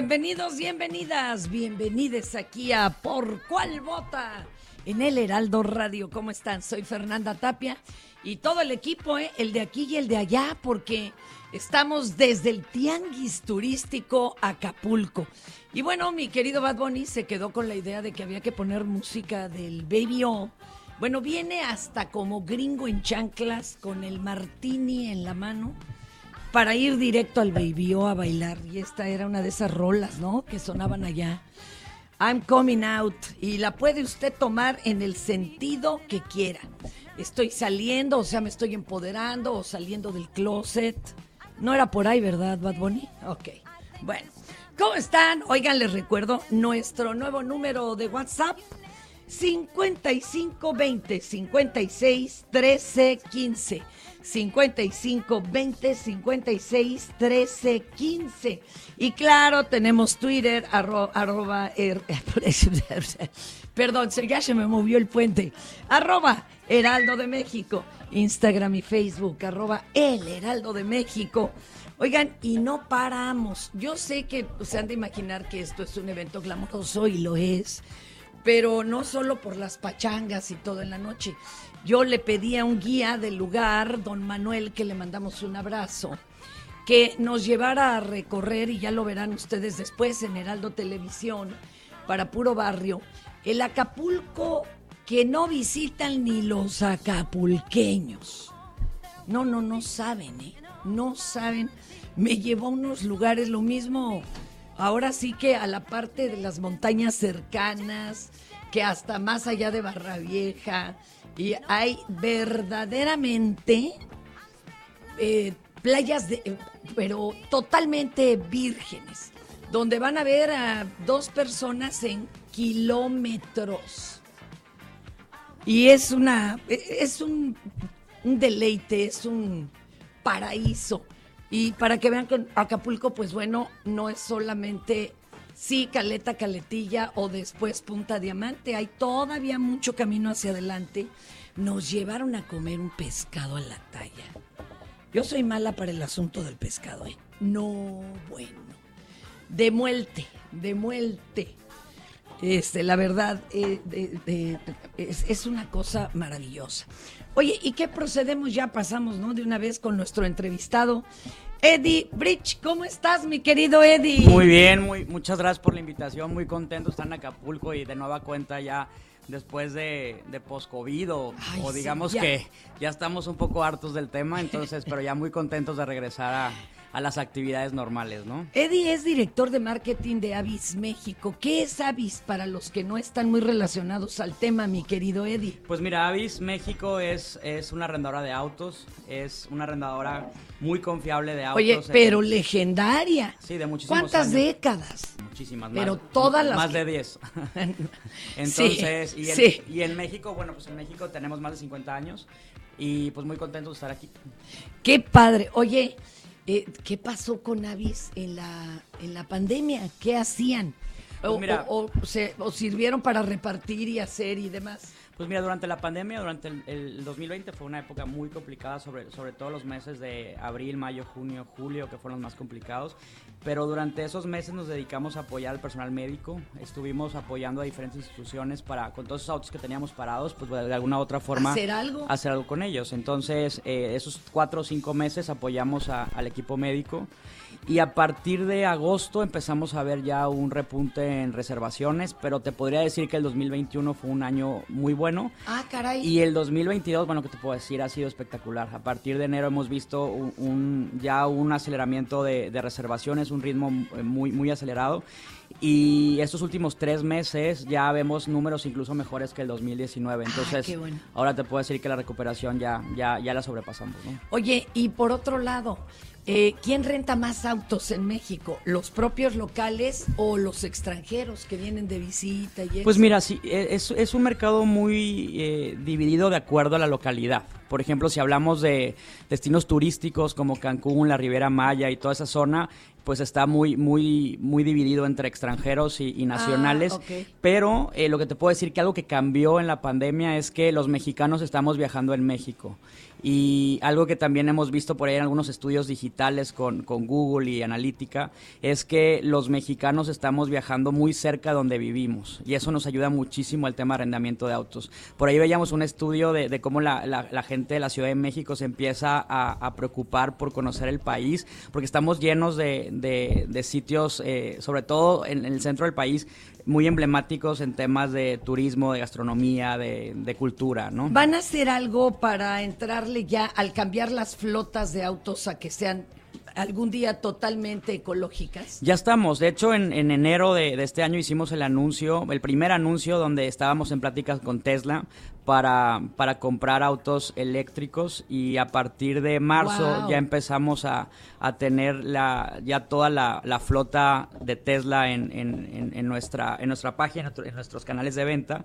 Bienvenidos, bienvenidas, bienvenides aquí a Por Cuál Vota en el Heraldo Radio. ¿Cómo están? Soy Fernanda Tapia y todo el equipo, ¿eh? el de aquí y el de allá, porque estamos desde el Tianguis Turístico Acapulco. Y bueno, mi querido Bad Bunny se quedó con la idea de que había que poner música del Baby O. Bueno, viene hasta como gringo en chanclas con el martini en la mano para ir directo al Baby O a bailar. Y esta era una de esas rolas, ¿no? Que sonaban allá. I'm coming out. Y la puede usted tomar en el sentido que quiera. Estoy saliendo, o sea, me estoy empoderando o saliendo del closet. No era por ahí, ¿verdad, Bad Bunny? Ok. Bueno, ¿cómo están? Oigan, les recuerdo nuestro nuevo número de WhatsApp. 5520 56 13 15 55 20 56 13 15 y claro tenemos Twitter arro- arroba er- perdón se me movió el puente arroba Heraldo de México Instagram y Facebook arroba el Heraldo de México Oigan, y no paramos. Yo sé que se han de imaginar que esto es un evento glamoroso y lo es, pero no solo por las pachangas y todo en la noche. Yo le pedí a un guía del lugar, don Manuel, que le mandamos un abrazo, que nos llevara a recorrer, y ya lo verán ustedes después en Heraldo Televisión, para puro barrio, el Acapulco que no visitan ni los acapulqueños. No, no, no saben, ¿eh? No saben. Me llevó a unos lugares, lo mismo, ahora sí que a la parte de las montañas cercanas, que hasta más allá de Barra Vieja, y hay verdaderamente eh, playas, de, eh, pero totalmente vírgenes, donde van a ver a dos personas en kilómetros. Y es una, es un, un deleite, es un paraíso. Y para que vean que Acapulco, pues bueno, no es solamente, sí, Caleta, Caletilla o después Punta Diamante, hay todavía mucho camino hacia adelante. Nos llevaron a comer un pescado a la talla. Yo soy mala para el asunto del pescado, ¿eh? No, bueno. De muerte, de muerte. Este, la verdad, eh, es, es una cosa maravillosa. Oye, ¿y qué procedemos? Ya pasamos, ¿no? De una vez con nuestro entrevistado, Eddie Bridge. ¿Cómo estás, mi querido Eddie? Muy bien, muy, muchas gracias por la invitación, muy contento de estar en Acapulco y de nueva cuenta ya después de, de post-COVID o, sí, digamos ya. que ya estamos un poco hartos del tema, entonces, pero ya muy contentos de regresar a, a las actividades normales, ¿no? Eddie es director de marketing de Avis México. ¿Qué es Avis para los que no están muy relacionados al tema, mi querido Eddie? Pues mira, Avis México es, es una arrendadora de autos, es una arrendadora muy confiable de autos. Oye, eh, pero legendaria. Sí, de muchísimos ¿Cuántas años. décadas? Muchísimas Pero más. todas las Más de 10. Entonces, y, en, sí. y en México, bueno, pues en México tenemos más de 50 años y pues muy contentos de estar aquí. Qué padre. Oye, eh, ¿qué pasó con Avis en la, en la pandemia? ¿Qué hacían? Pues o, mira- o- o se- o sirvieron para repartir y hacer y demás. Pues mira, durante la pandemia, durante el, el 2020 fue una época muy complicada, sobre, sobre todo los meses de abril, mayo, junio, julio, que fueron los más complicados. Pero durante esos meses nos dedicamos a apoyar al personal médico, estuvimos apoyando a diferentes instituciones para, con todos esos autos que teníamos parados, pues de alguna u otra forma... ¿Hacer algo? Hacer algo con ellos. Entonces, eh, esos cuatro o cinco meses apoyamos a- al equipo médico. Y a partir de agosto empezamos a ver ya un repunte en reservaciones, pero te podría decir que el 2021 fue un año muy bueno. Ah, caray. Y el 2022, bueno, que te puedo decir, ha sido espectacular. A partir de enero hemos visto un, un- ya un aceleramiento de, de reservaciones, un ritmo eh, muy, muy acelerado. Y estos últimos tres meses ya vemos números incluso mejores que el 2019. Entonces, bueno. ahora te puedo decir que la recuperación ya, ya, ya la sobrepasamos. ¿no? Oye, y por otro lado, eh, ¿quién renta más autos en México? ¿Los propios locales o los extranjeros que vienen de visita? Y Pues mira, sí, e- es, es un mercado muy eh, dividido de acuerdo a la localidad. Por ejemplo, si hablamos de destinos turísticos como Cancún, la Riviera Maya y toda esa zona, pues está muy, muy, muy dividido entre extranjeros y, y nacionales. Ah, ok. Pero eh, lo que te puedo decir que algo que cambió en la pandemia es que los mexicanos estamos viajando en México. Y algo que también hemos visto por ahí en algunos estudios digitales con, con Google y Analítica es que los mexicanos estamos viajando muy cerca de donde vivimos. Y eso nos ayuda muchísimo al tema de arrendamiento de autos. Por ahí veíamos un estudio de, cómo la, la- gente de la Ciudad de México se empieza a, preocupar por conocer el país, porque estamos llenos de, de- sitios, eh, sobre todo en el centro del país, muy emblemáticos en temas de turismo, de gastronomía, de, de cultura, ¿no? ¿Van a hacer algo para entrarle ya al cambiar las flotas de autos a que sean algún día totalmente ecológicas? Ya estamos. De hecho, en, en enero de, de este año hicimos el anuncio, el primer anuncio donde estábamos en pláticas con Tesla para, para comprar autos eléctricos y a partir de marzo Wow. ya empezamos a, a tener la, ya toda la, la flota de Tesla en, en- en- nuestra, en nuestra página, en nuestros canales de venta.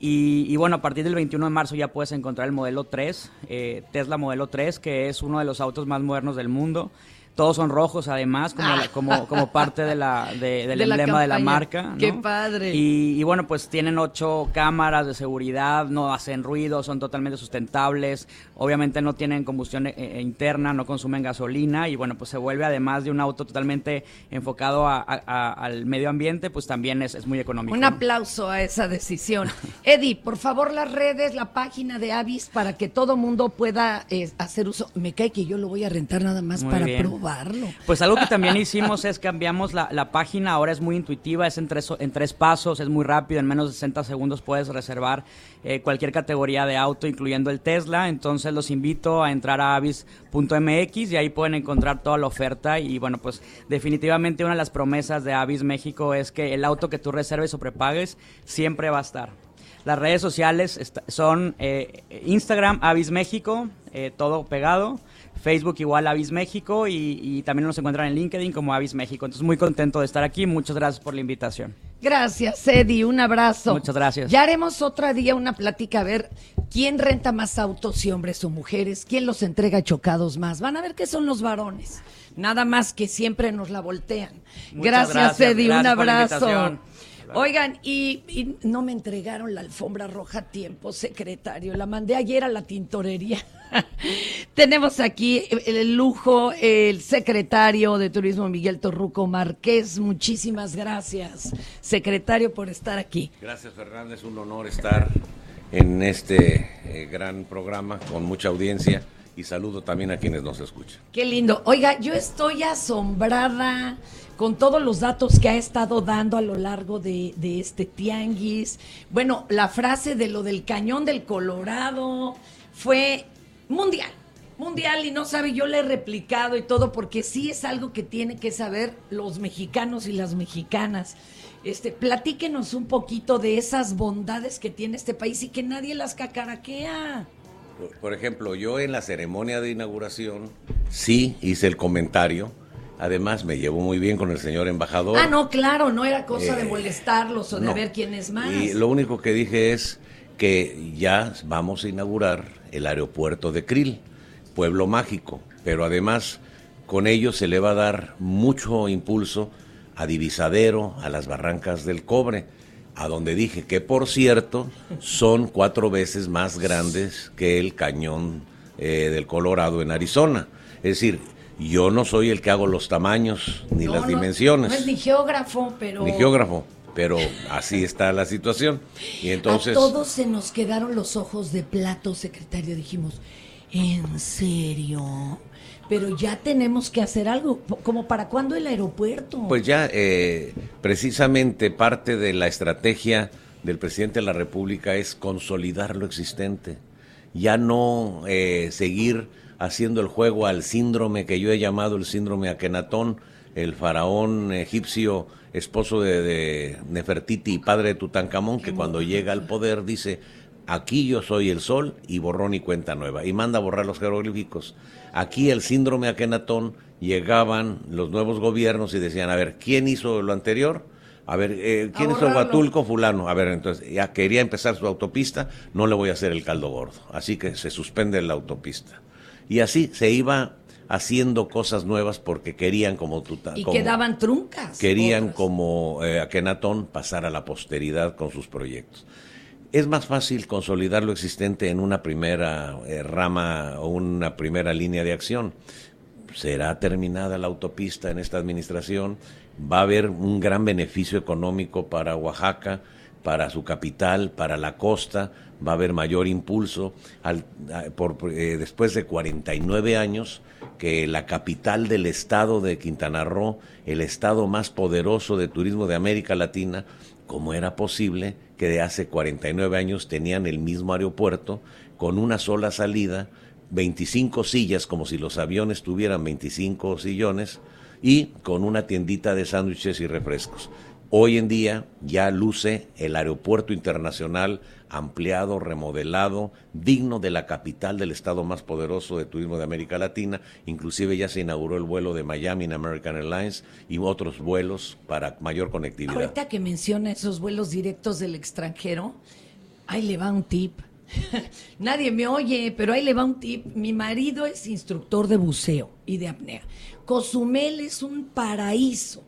Y, y bueno, a partir del 21 de marzo ya puedes encontrar el modelo 3, eh, Tesla modelo 3, que es uno de los autos más modernos del mundo. Todos son rojos, además, como, la- como, como parte de la, de- del De la emblema de la marca. ¿no? ¡Qué padre! Y, y bueno, pues tienen ocho cámaras de seguridad, no hacen ruido, son totalmente sustentables. Obviamente no tienen combustión eh, eh, interna, no consumen gasolina. Y bueno, pues se vuelve además de un auto totalmente enfocado a- a- a- al medio ambiente, pues también es, es muy económico. Un aplauso a esa decisión. Eddie, por favor, las redes, la página de Avis para que todo mundo pueda eh, hacer uso. Me cae que yo lo voy a rentar nada más Muy para bien. Pues algo que también hicimos es cambiamos la, la página, ahora es muy intuitiva, es en tres, en tres pasos, es muy rápido, en menos de 60 segundos puedes reservar eh, cualquier categoría de auto, incluyendo el Tesla. Entonces los invito a entrar a avis.mx y ahí pueden encontrar toda la oferta. Y bueno, pues definitivamente una de las promesas de Avis México es que el auto que tú reserves o prepagues siempre va a estar. Las redes sociales son eh, Instagram, Avis México, eh, todo pegado. Facebook igual Avis México y, y también nos encuentran en LinkedIn como Avis México. Entonces muy contento de estar aquí. Muchas gracias por la invitación. Gracias, Eddie. Un abrazo. Muchas gracias. Ya haremos otro día una plática a ver quién renta más autos, si hombres o mujeres, quién los entrega chocados más. Van a ver que son los varones. Nada más que siempre nos la voltean. Muchas gracias, gracias. Eddie. Gracias un abrazo. Oigan, y, y no me entregaron la alfombra roja a tiempo, secretario. La mandé ayer a la tintorería. Tenemos aquí el, el lujo, el secretario de Turismo Miguel Torruco Márquez. Muchísimas gracias, secretario, por estar aquí. Gracias Fernanda, es un honor estar en este eh, gran programa con mucha audiencia y saludo también a quienes nos escuchan. Qué lindo. Oiga, yo estoy asombrada con todos los datos que ha estado dando a lo largo de, de este tianguis. Bueno, la frase de lo del cañón del Colorado fue mundial mundial y no sabe, yo le he replicado y todo, porque sí es algo que tiene que saber los mexicanos y las mexicanas. Este, platíquenos un poquito de esas bondades que tiene este país y que nadie las cacaraquea. Por ejemplo, yo en la ceremonia de inauguración sí hice el comentario. Además, me llevo muy bien con el señor embajador. Ah, no, claro, no era cosa de Eh, molestarlos o de no. ver quién es más. Y lo único que dije es que ya vamos a inaugurar el aeropuerto de Krill, pueblo mágico, pero además con ello se le va a dar mucho impulso a Divisadero, a las barrancas del cobre, a donde dije que por cierto son cuatro veces más grandes que el cañón eh, del Colorado en Arizona. Es decir, yo no soy el que hago los tamaños ni No, las no, dimensiones No es ni geógrafo, pero. ni geógrafo, pero así está la situación. Y entonces, A todos se nos quedaron los ojos de plato, secretario. Dijimos, ¿en serio? Pero ya tenemos que hacer algo. ¿Como para cuándo el aeropuerto? pues ya eh, precisamente parte de la estrategia del presidente de la República es consolidar lo existente, ya no eh, seguir haciendo el juego al síndrome que yo he llamado el síndrome Akenatón, el faraón egipcio esposo de, de Nefertiti y padre de Tutankamón, que cuando llega al poder dice, aquí yo soy el sol y borrón y cuenta nueva, y manda a borrar los jeroglíficos. Aquí el síndrome Akenatón llegaban los nuevos gobiernos y decían, a ver, ¿quién hizo lo anterior? A ver, eh, ¿quién A hizo. Huatulco? Fulano. A ver, entonces, ya quería empezar su autopista, no le voy a hacer el caldo gordo. Así que se suspende la autopista. Y así se iba haciendo cosas nuevas porque querían como Tuta- y como- quedaban truncas. querían otras. como eh, Akenatón pasar a la posteridad con sus proyectos. Es más fácil consolidar lo existente en una primera eh, rama o una primera línea de acción. Será terminada la autopista en esta administración, va a haber un gran beneficio económico para Oaxaca, para su capital, para la costa, va a haber mayor impulso. Al- por, eh, después de 49 años, que la capital del estado de Quintana Roo, el estado más poderoso de turismo de América Latina, ¿cómo era posible que de hace 49 años tenían el mismo aeropuerto con una sola salida, 25 sillas, como si los aviones tuvieran 25 sillones, y con una tiendita de sándwiches y refrescos? Hoy en día ya luce el aeropuerto internacional ampliado, remodelado, digno de la capital del estado más poderoso de turismo de América Latina. Inclusive ya se inauguró el vuelo de Miami en American Airlines y otros vuelos para mayor conectividad. Ahorita que menciona esos vuelos directos del extranjero, ahí le va un tip. Nadie me oye, pero ahí le va un tip. Mi marido es instructor de buceo y de apnea. Cozumel es un paraíso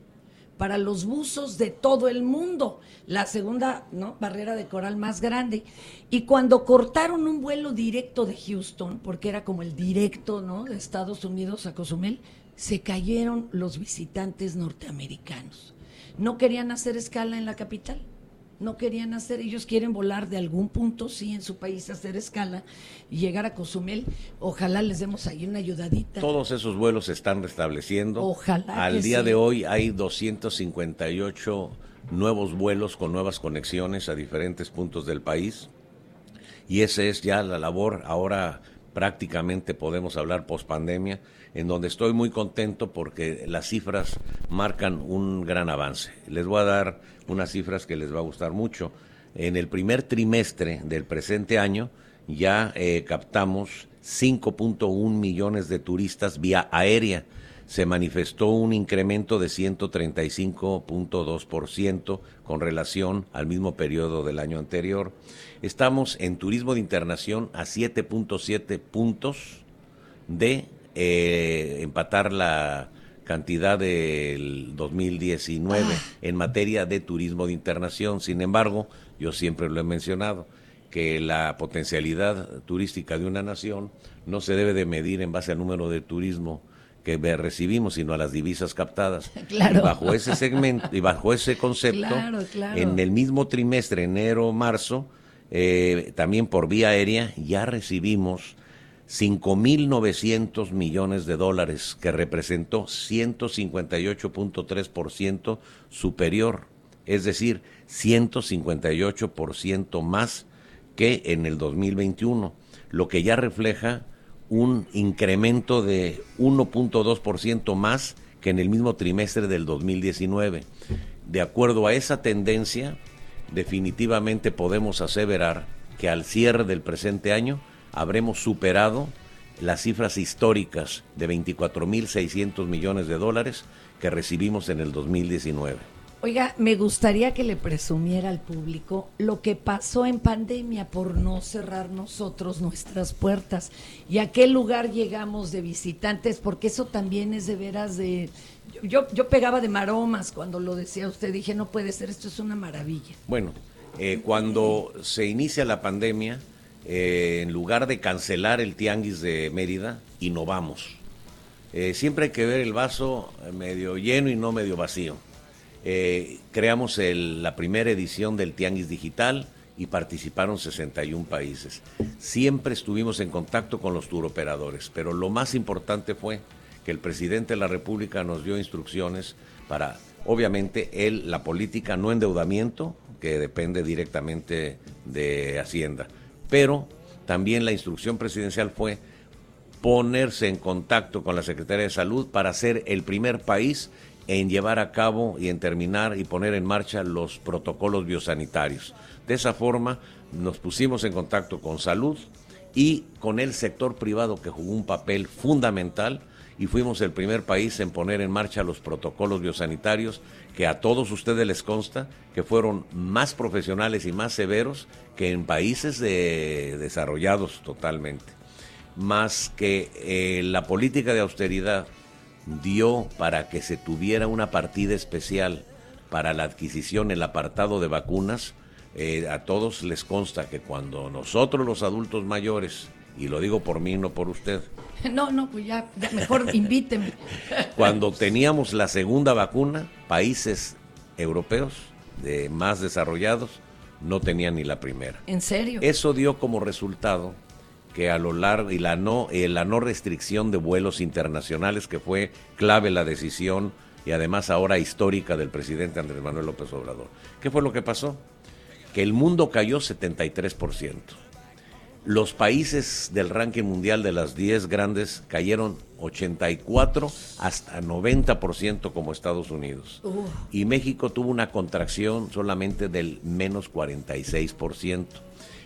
para los buzos de todo el mundo. La segunda ¿no? barrera de coral más grande. Y cuando cortaron un vuelo directo de Houston, porque era como el directo ¿no? de Estados Unidos a Cozumel, se cayeron los visitantes norteamericanos. No querían hacer escala en la capital. No querían hacer, ellos quieren volar de algún punto, sí, en su país, hacer escala y llegar a Cozumel. Ojalá les demos ahí una ayudadita. Todos esos vuelos se están restableciendo. Ojalá Al que día sí. de hoy hay 258 nuevos vuelos con nuevas conexiones a diferentes puntos del país. Y esa es ya la labor. Ahora prácticamente podemos hablar post pandemia, en donde estoy muy contento porque las cifras marcan un gran avance. Les voy a dar unas cifras que les va a gustar mucho. En el primer trimestre del presente año ya eh, captamos 5.1 millones de turistas vía aérea. Se manifestó un incremento de 135.2% con relación al mismo periodo del año anterior. Estamos en turismo de internación a 7.7 puntos de eh, empatar la cantidad del 2019 en materia de turismo de internación. Sin embargo, yo siempre lo he mencionado, que la potencialidad turística de una nación no se debe de medir en base al número de turismo que recibimos, sino a las divisas captadas. Claro. Y bajo ese segmento y bajo ese concepto, Claro, claro. en el mismo trimestre, enero-marzo, eh, también por vía aérea, ya recibimos 5.900 millones de dólares, que representó 158.3% superior, es decir, 158% más que en el 2021, lo que ya refleja un incremento de 1.2% más que en el mismo trimestre del 2019. De acuerdo a esa tendencia, definitivamente podemos aseverar que al cierre del presente año habremos superado las cifras históricas de 24.600 millones de dólares que recibimos en el 2019. Oiga, me gustaría que le presumiera al público lo que pasó en pandemia por no cerrar nosotros nuestras puertas y a qué lugar llegamos de visitantes, porque eso también es de veras de... Yo, yo pegaba de maromas cuando lo decía usted, dije, no puede ser, esto es una maravilla. Bueno, eh, cuando se inicia la pandemia, eh, en lugar de cancelar el tianguis de Mérida, innovamos. Eh, siempre hay que ver el vaso medio lleno y no medio vacío. Eh, creamos la primera edición del Tianguis Digital y participaron 61 países. Siempre estuvimos en contacto con los turoperadores, pero lo más importante fue que el presidente de la República nos dio instrucciones para, obviamente, él, la política, no endeudamiento, que depende directamente de Hacienda, pero también la instrucción presidencial fue ponerse en contacto con la Secretaría de Salud para ser el primer país en llevar a cabo y en terminar y poner en marcha los protocolos biosanitarios. De esa forma nos pusimos en contacto con salud y con el sector privado que jugó un papel fundamental y fuimos el primer país en poner en marcha los protocolos biosanitarios que a todos ustedes les consta que fueron más profesionales y más severos que en países de- desarrollados totalmente. Más que eh, la política de austeridad dio para que se tuviera una partida especial para la adquisición, el apartado de vacunas, eh, a todos les consta que cuando nosotros los adultos mayores, y lo digo por mí, no por usted, No, no, pues ya, ya mejor invíteme. cuando teníamos la segunda vacuna, países europeos de más desarrollados no tenían ni la primera. ¿En serio? Eso dio como resultado que a lo largo y la no eh, la no restricción de vuelos internacionales que fue clave la decisión y además ahora histórica del presidente Andrés Manuel López Obrador. ¿Qué fue lo que pasó? Que el mundo cayó 73%. Los países del ranking mundial de las 10 grandes cayeron 84 hasta 90% como Estados Unidos. Y México tuvo una contracción solamente del menos 46%.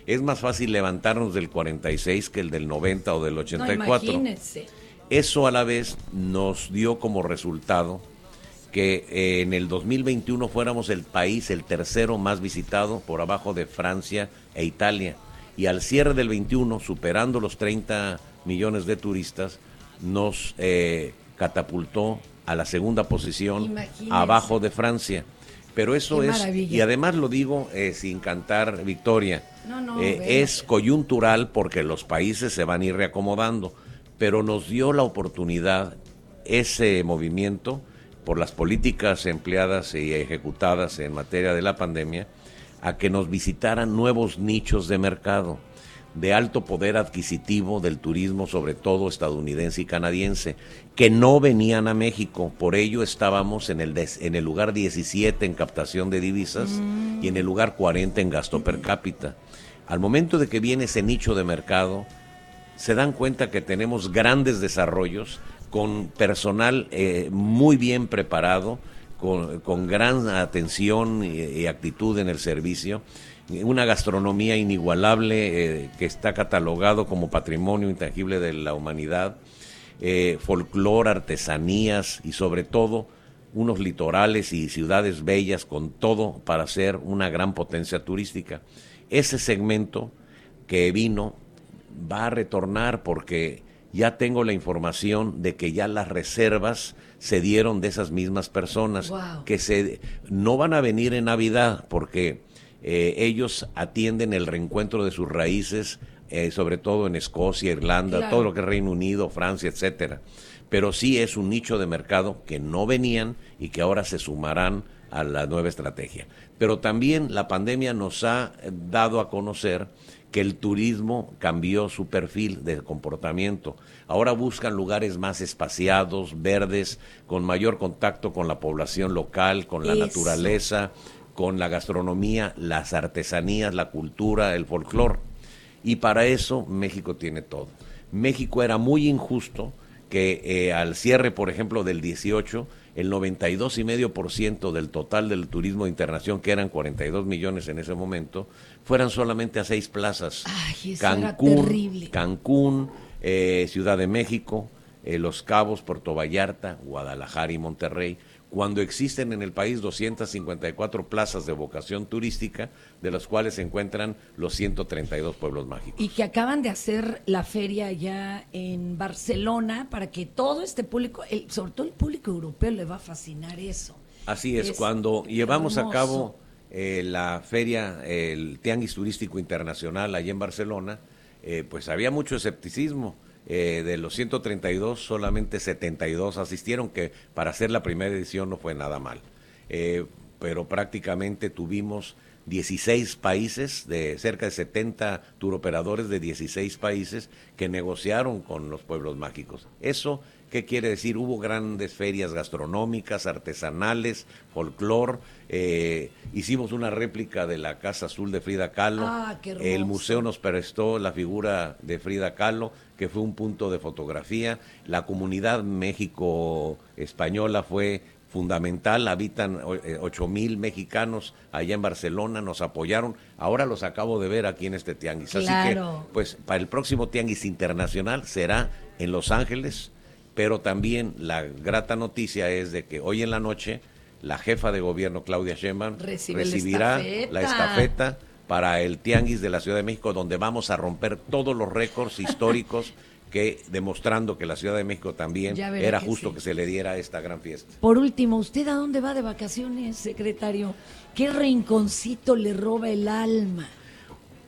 Es más fácil levantarnos del 46 que el del 90 o del No, 84. imagínense. Eso a la vez nos dio como resultado que eh, en el 2021 fuéramos el país, el tercero más visitado por abajo de Francia e Italia. Y al cierre del 21, superando los 30 millones de turistas, nos eh, catapultó a la segunda posición Imagínense. abajo de Francia. Pero eso Qué es, maravilla. y además lo digo eh, sin cantar victoria, No, no, eh, es coyuntural porque los países se van a ir reacomodando, pero nos dio la oportunidad ese movimiento por las políticas empleadas y ejecutadas en materia de la pandemia a que nos visitaran nuevos nichos de mercado de alto poder adquisitivo del turismo, sobre todo estadounidense y canadiense, que no venían a México. Por ello estábamos en el, des- en el lugar 17 en captación de divisas y en el lugar 40 en gasto per cápita. Al momento de que viene ese nicho de mercado, se dan cuenta que tenemos grandes desarrollos con personal eh, muy bien preparado, con, gran atención y, actitud en el servicio, una gastronomía inigualable eh, que está catalogado como patrimonio intangible de la humanidad, eh, artesanías y sobre todo unos litorales y ciudades bellas con todo para ser una gran potencia turística. Ese segmento que vino va a retornar porque ya tengo la información de que ya las reservas se dieron de esas mismas personas Wow. que se no van a venir en Navidad porque eh, ellos atienden el reencuentro de sus raíces, eh, sobre todo en Escocia, Irlanda, Claro. todo lo que es Reino Unido, Francia, etcétera. Pero sí es un nicho de mercado que no venían y que ahora se sumarán a la nueva estrategia. Pero también la pandemia nos ha eh, dado a conocer que el turismo cambió su perfil de comportamiento. Ahora buscan lugares más espaciados, verdes, con mayor contacto con la población local, con la Eso. naturaleza, con la gastronomía, las artesanías, la cultura, el folclore. Y para eso México tiene todo. México era muy injusto que eh, al cierre, por ejemplo, del 18, el 92,5% del total del turismo de internación, que eran 42 millones en ese momento, fueran solamente a seis plazas. Ay, eso era Cancún, terrible. Cancún, eh, Ciudad de México, eh, Los Cabos, Puerto Vallarta, Guadalajara y Monterrey, cuando existen en el país 254 plazas de vocación turística, de las cuales se encuentran los 132 pueblos mágicos. Y que acaban de hacer la feria allá en Barcelona para que todo este público, el- sobre todo el público europeo, le va a fascinar eso. Así es, Es cuando llevamos a cabo eh, la feria, el Tianguis Turístico Internacional allá en Barcelona, eh, pues había mucho escepticismo. Eh, de los 132, solamente 72 asistieron, que para hacer la primera edición no fue nada mal. Pero prácticamente tuvimos 16 países, de cerca de 70 turoperadores de 16 países que negociaron con los pueblos mágicos. Eso, ¿qué quiere decir? Hubo grandes ferias gastronómicas, artesanales, folclor. eh, hicimos una réplica de la Casa Azul de Frida Kahlo. Ah, qué. El museo nos prestó la figura de Frida Kahlo, que fue un punto de fotografía. La comunidad México-española fue fundamental, habitan eh, ocho mil mexicanos allá en Barcelona, nos apoyaron, ahora los acabo de ver aquí en este tianguis. Así Claro. que, pues, para el próximo tianguis internacional será en Los Ángeles, pero también la grata noticia es de que hoy en la noche la jefa de gobierno, Claudia Sheinbaum, Recibe la recibirá estafeta. la estafeta para el Tianguis de la Ciudad de México, donde vamos a romper todos los récords históricos que demostrando que la Ciudad de México también era que justo sí. que se le diera esta gran fiesta. Por último, ¿usted a dónde va de vacaciones, secretario? ¿Qué rinconcito le roba el alma?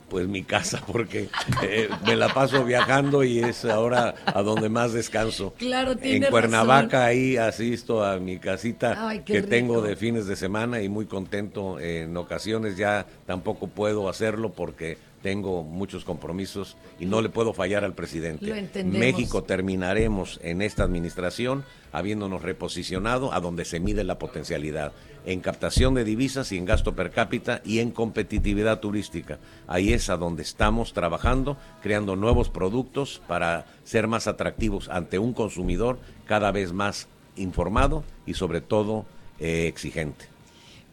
Pues mi casa, porque eh, me la paso viajando y es ahora a donde más descanso. Claro, tiene En Cuernavaca razón. ahí asisto a mi casita Ay, que tengo de fines de semana y muy contento. En ocasiones ya tampoco puedo hacerlo porque tengo muchos compromisos y no le puedo fallar al presidente. México terminaremos en esta administración habiéndonos reposicionado a donde se mide la potencialidad, en captación de divisas y en gasto per cápita y en competitividad turística. Ahí es a donde estamos trabajando, creando nuevos productos para ser más atractivos ante un consumidor cada vez más informado y sobre todo eh, exigente.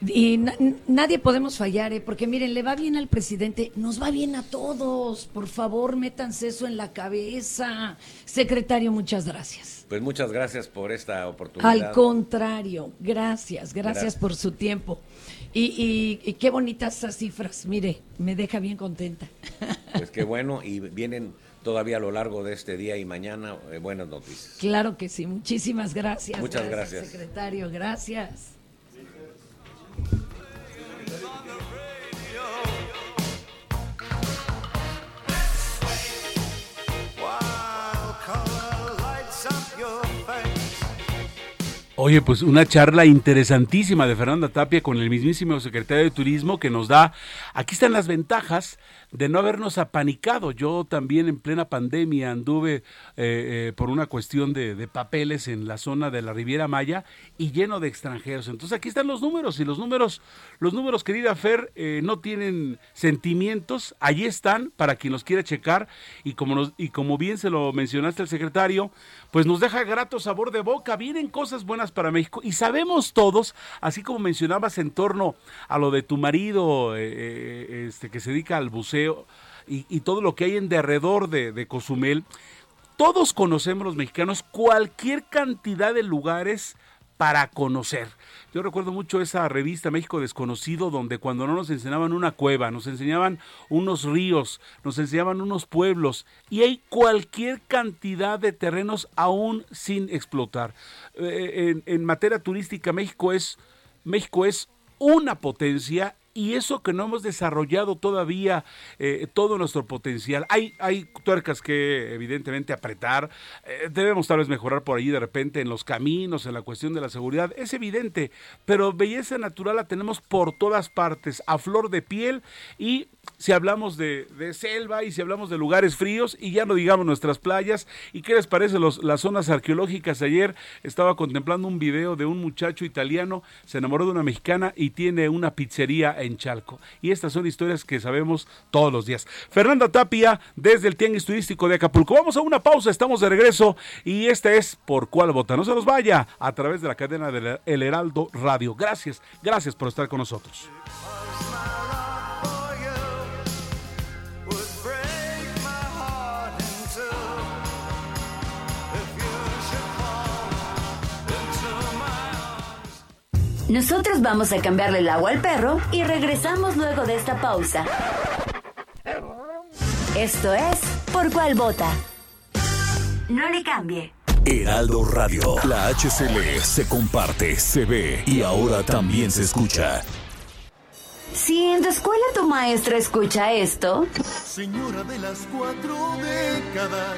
Y na- nadie podemos fallar, ¿eh? porque miren, le va bien al presidente, nos va bien a todos. Por favor, métanse eso en la cabeza. Secretario, muchas gracias. Pues muchas gracias por esta oportunidad. Al contrario, gracias, gracias, Gracias. por su tiempo. Y, y- y qué bonitas esas cifras, mire, me deja bien contenta. Pues qué bueno y vienen todavía a lo largo de este día y mañana eh, buenas noticias. Claro que sí, muchísimas gracias. Muchas gracias. Secretario, gracias. Oye, pues una charla interesantísima de Fernanda Tapia con el mismísimo secretario de Turismo que nos da, aquí están las ventajas de no habernos apanicado. Yo también en plena pandemia anduve eh, eh, por una cuestión de, papeles en la zona de la Riviera Maya y lleno de extranjeros. Entonces aquí están los números y los números, los números, querida Fer, eh, no tienen sentimientos. Allí están para quien los quiera checar y como, nos, y como bien se lo mencionaste el secretario, pues nos deja grato sabor de boca. Vienen cosas buenas para México y sabemos todos, así como mencionabas en torno a lo de tu marido, este que se dedica al buceo y, todo lo que hay en derredor de, de Cozumel, todos conocemos los mexicanos cualquier cantidad de lugares para conocer. Yo recuerdo mucho esa revista México Desconocido, donde cuando no nos enseñaban una cueva, nos enseñaban unos ríos, nos enseñaban unos pueblos, y hay cualquier cantidad de terrenos aún sin explotar. Eh, en, en materia turística, México es, México es una potencia y eso que no hemos desarrollado todavía eh, todo nuestro potencial. Hay, hay tuercas que evidentemente apretar, eh, debemos tal vez mejorar por ahí de repente en los caminos, en la cuestión de la seguridad, es evidente, pero belleza natural la tenemos por todas partes, a flor de piel y si hablamos de, selva y si hablamos de lugares fríos y ya no digamos nuestras playas. ¿Y qué les parece las zonas arqueológicas? Ayer estaba contemplando un video de un muchacho italiano, se enamoró de una mexicana y tiene una pizzería en Chalco. Y estas son historias que sabemos todos los días. Fernanda Tapia desde el Tianguis Turístico de Acapulco. Vamos a una pausa, estamos de regreso y esta es Por cuál vota. No se nos vaya a través de la cadena del El Heraldo Radio. Gracias, gracias por estar con nosotros. Nosotros vamos a cambiarle el agua al perro y regresamos luego de esta pausa. Esto es Por cuál vota. No le cambie. Heraldo Radio, la HCL se comparte, se ve y ahora también se escucha. Si en tu escuela tu maestra escucha esto, Señora de las cuatro décadas.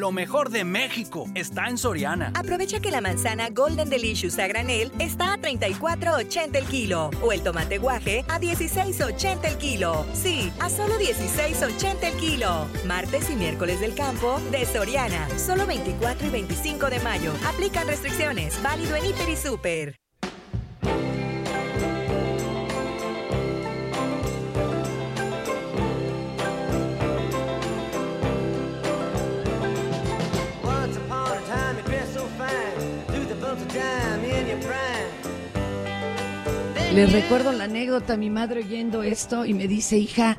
Lo mejor de México está en Soriana. Aprovecha que la manzana Golden Delicious a granel está a 34.80 el kilo o el tomate guaje a 16.80 el kilo. Sí, a solo 16.80 el kilo. Martes y miércoles del campo de Soriana. Solo 24 y 25 de mayo. Aplican restricciones. Válido en Hiper y Super. Les recuerdo la anécdota, mi madre oyendo esto y me dice, hija,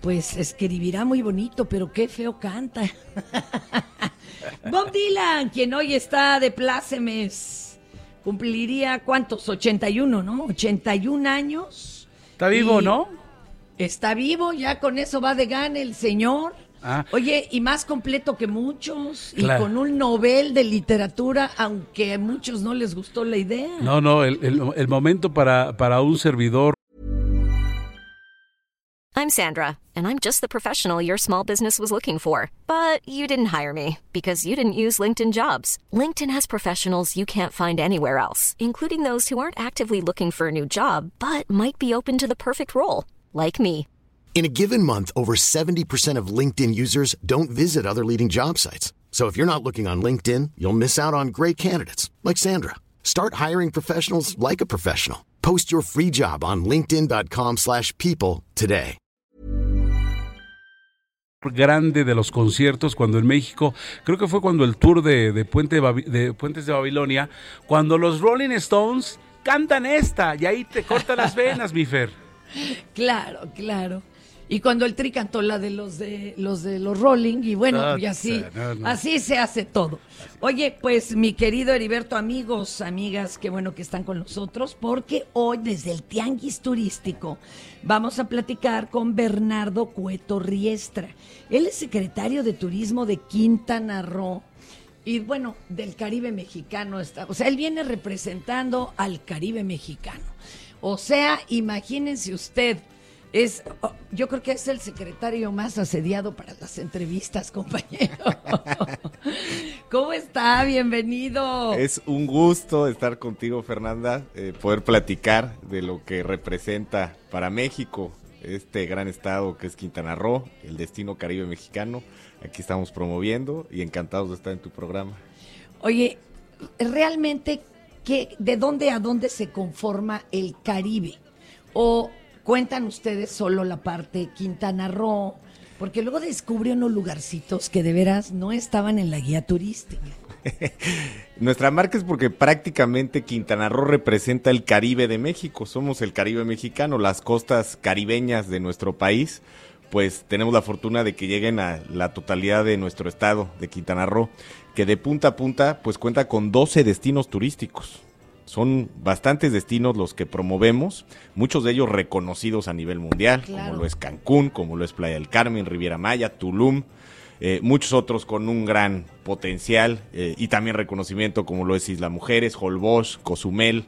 pues escribirá muy bonito, pero qué feo canta. Bob Dylan, quien hoy está de plácemes, cumpliría cuántos, 81, ¿no? 81 años. Está vivo, Y ¿no? Está vivo, ya con eso va de gane el señor. Ah. Oye, y más completo que muchos, Claro. y con un Nobel de literatura, aunque a muchos no les gustó la idea. No, no, el, el- el momento para, para un servidor I'm Sandra, and I'm just the professional your small business was looking for. But you didn't hire me because you didn't use LinkedIn jobs. LinkedIn has professionals you can't find anywhere else, including those who aren't actively looking for a new job but might be open to the perfect role, like me. In a given month, over 70% of LinkedIn users don't visit other leading job sites. So if you're not looking on LinkedIn, you'll miss out on great candidates like Sandra. Start hiring professionals like a professional. Post your free job on linkedin.com/people slash people today. grande de los conciertos cuando en México, creo que fue cuando el tour de, de, Puente de, Babi- de Puentes de Babilonia, cuando los Rolling Stones cantan esta y ahí te cortan las venas, mi Fer. Claro, claro. Y cuando el Tri cantó la de los de los de los Rolling, y bueno, Ah, y así, no, no. así se hace todo. Oye, pues mi querido Heriberto, amigos, amigas, qué bueno que están con nosotros, porque hoy desde el Tianguis Turístico vamos a platicar con Bernardo Cueto Riestra. Él es secretario de Turismo de Quintana Roo. Y bueno, del Caribe mexicano está. O sea, él viene representando al Caribe mexicano. O sea, imagínense usted, es, oh, yo creo que es el secretario más asediado para las entrevistas, compañero. ¿Cómo está? Bienvenido. Es un gusto estar contigo, Fernanda, eh, poder platicar de lo que representa para México este gran estado que es Quintana Roo, el destino caribe mexicano. Aquí estamos promoviendo y encantados de estar en tu programa. Oye, realmente, ¿qué, ¿de dónde a dónde se conforma el Caribe? ¿O cuentan ustedes solo la parte Quintana Roo? Porque luego descubrió unos lugarcitos que de veras no estaban en la guía turística. Nuestra marca es porque prácticamente Quintana Roo representa el Caribe de México. Somos el Caribe mexicano, las costas caribeñas de nuestro país. Pues tenemos la fortuna de que lleguen a la totalidad de nuestro estado, de Quintana Roo, que de punta a punta pues cuenta con 12 destinos turísticos. Son bastantes destinos los que promovemos, muchos de ellos reconocidos a nivel mundial, Claro. como lo es Cancún, como lo es Playa del Carmen, Riviera Maya, Tulum, eh, muchos otros con un gran potencial eh, y también reconocimiento como lo es Isla Mujeres, Holbox, Cozumel,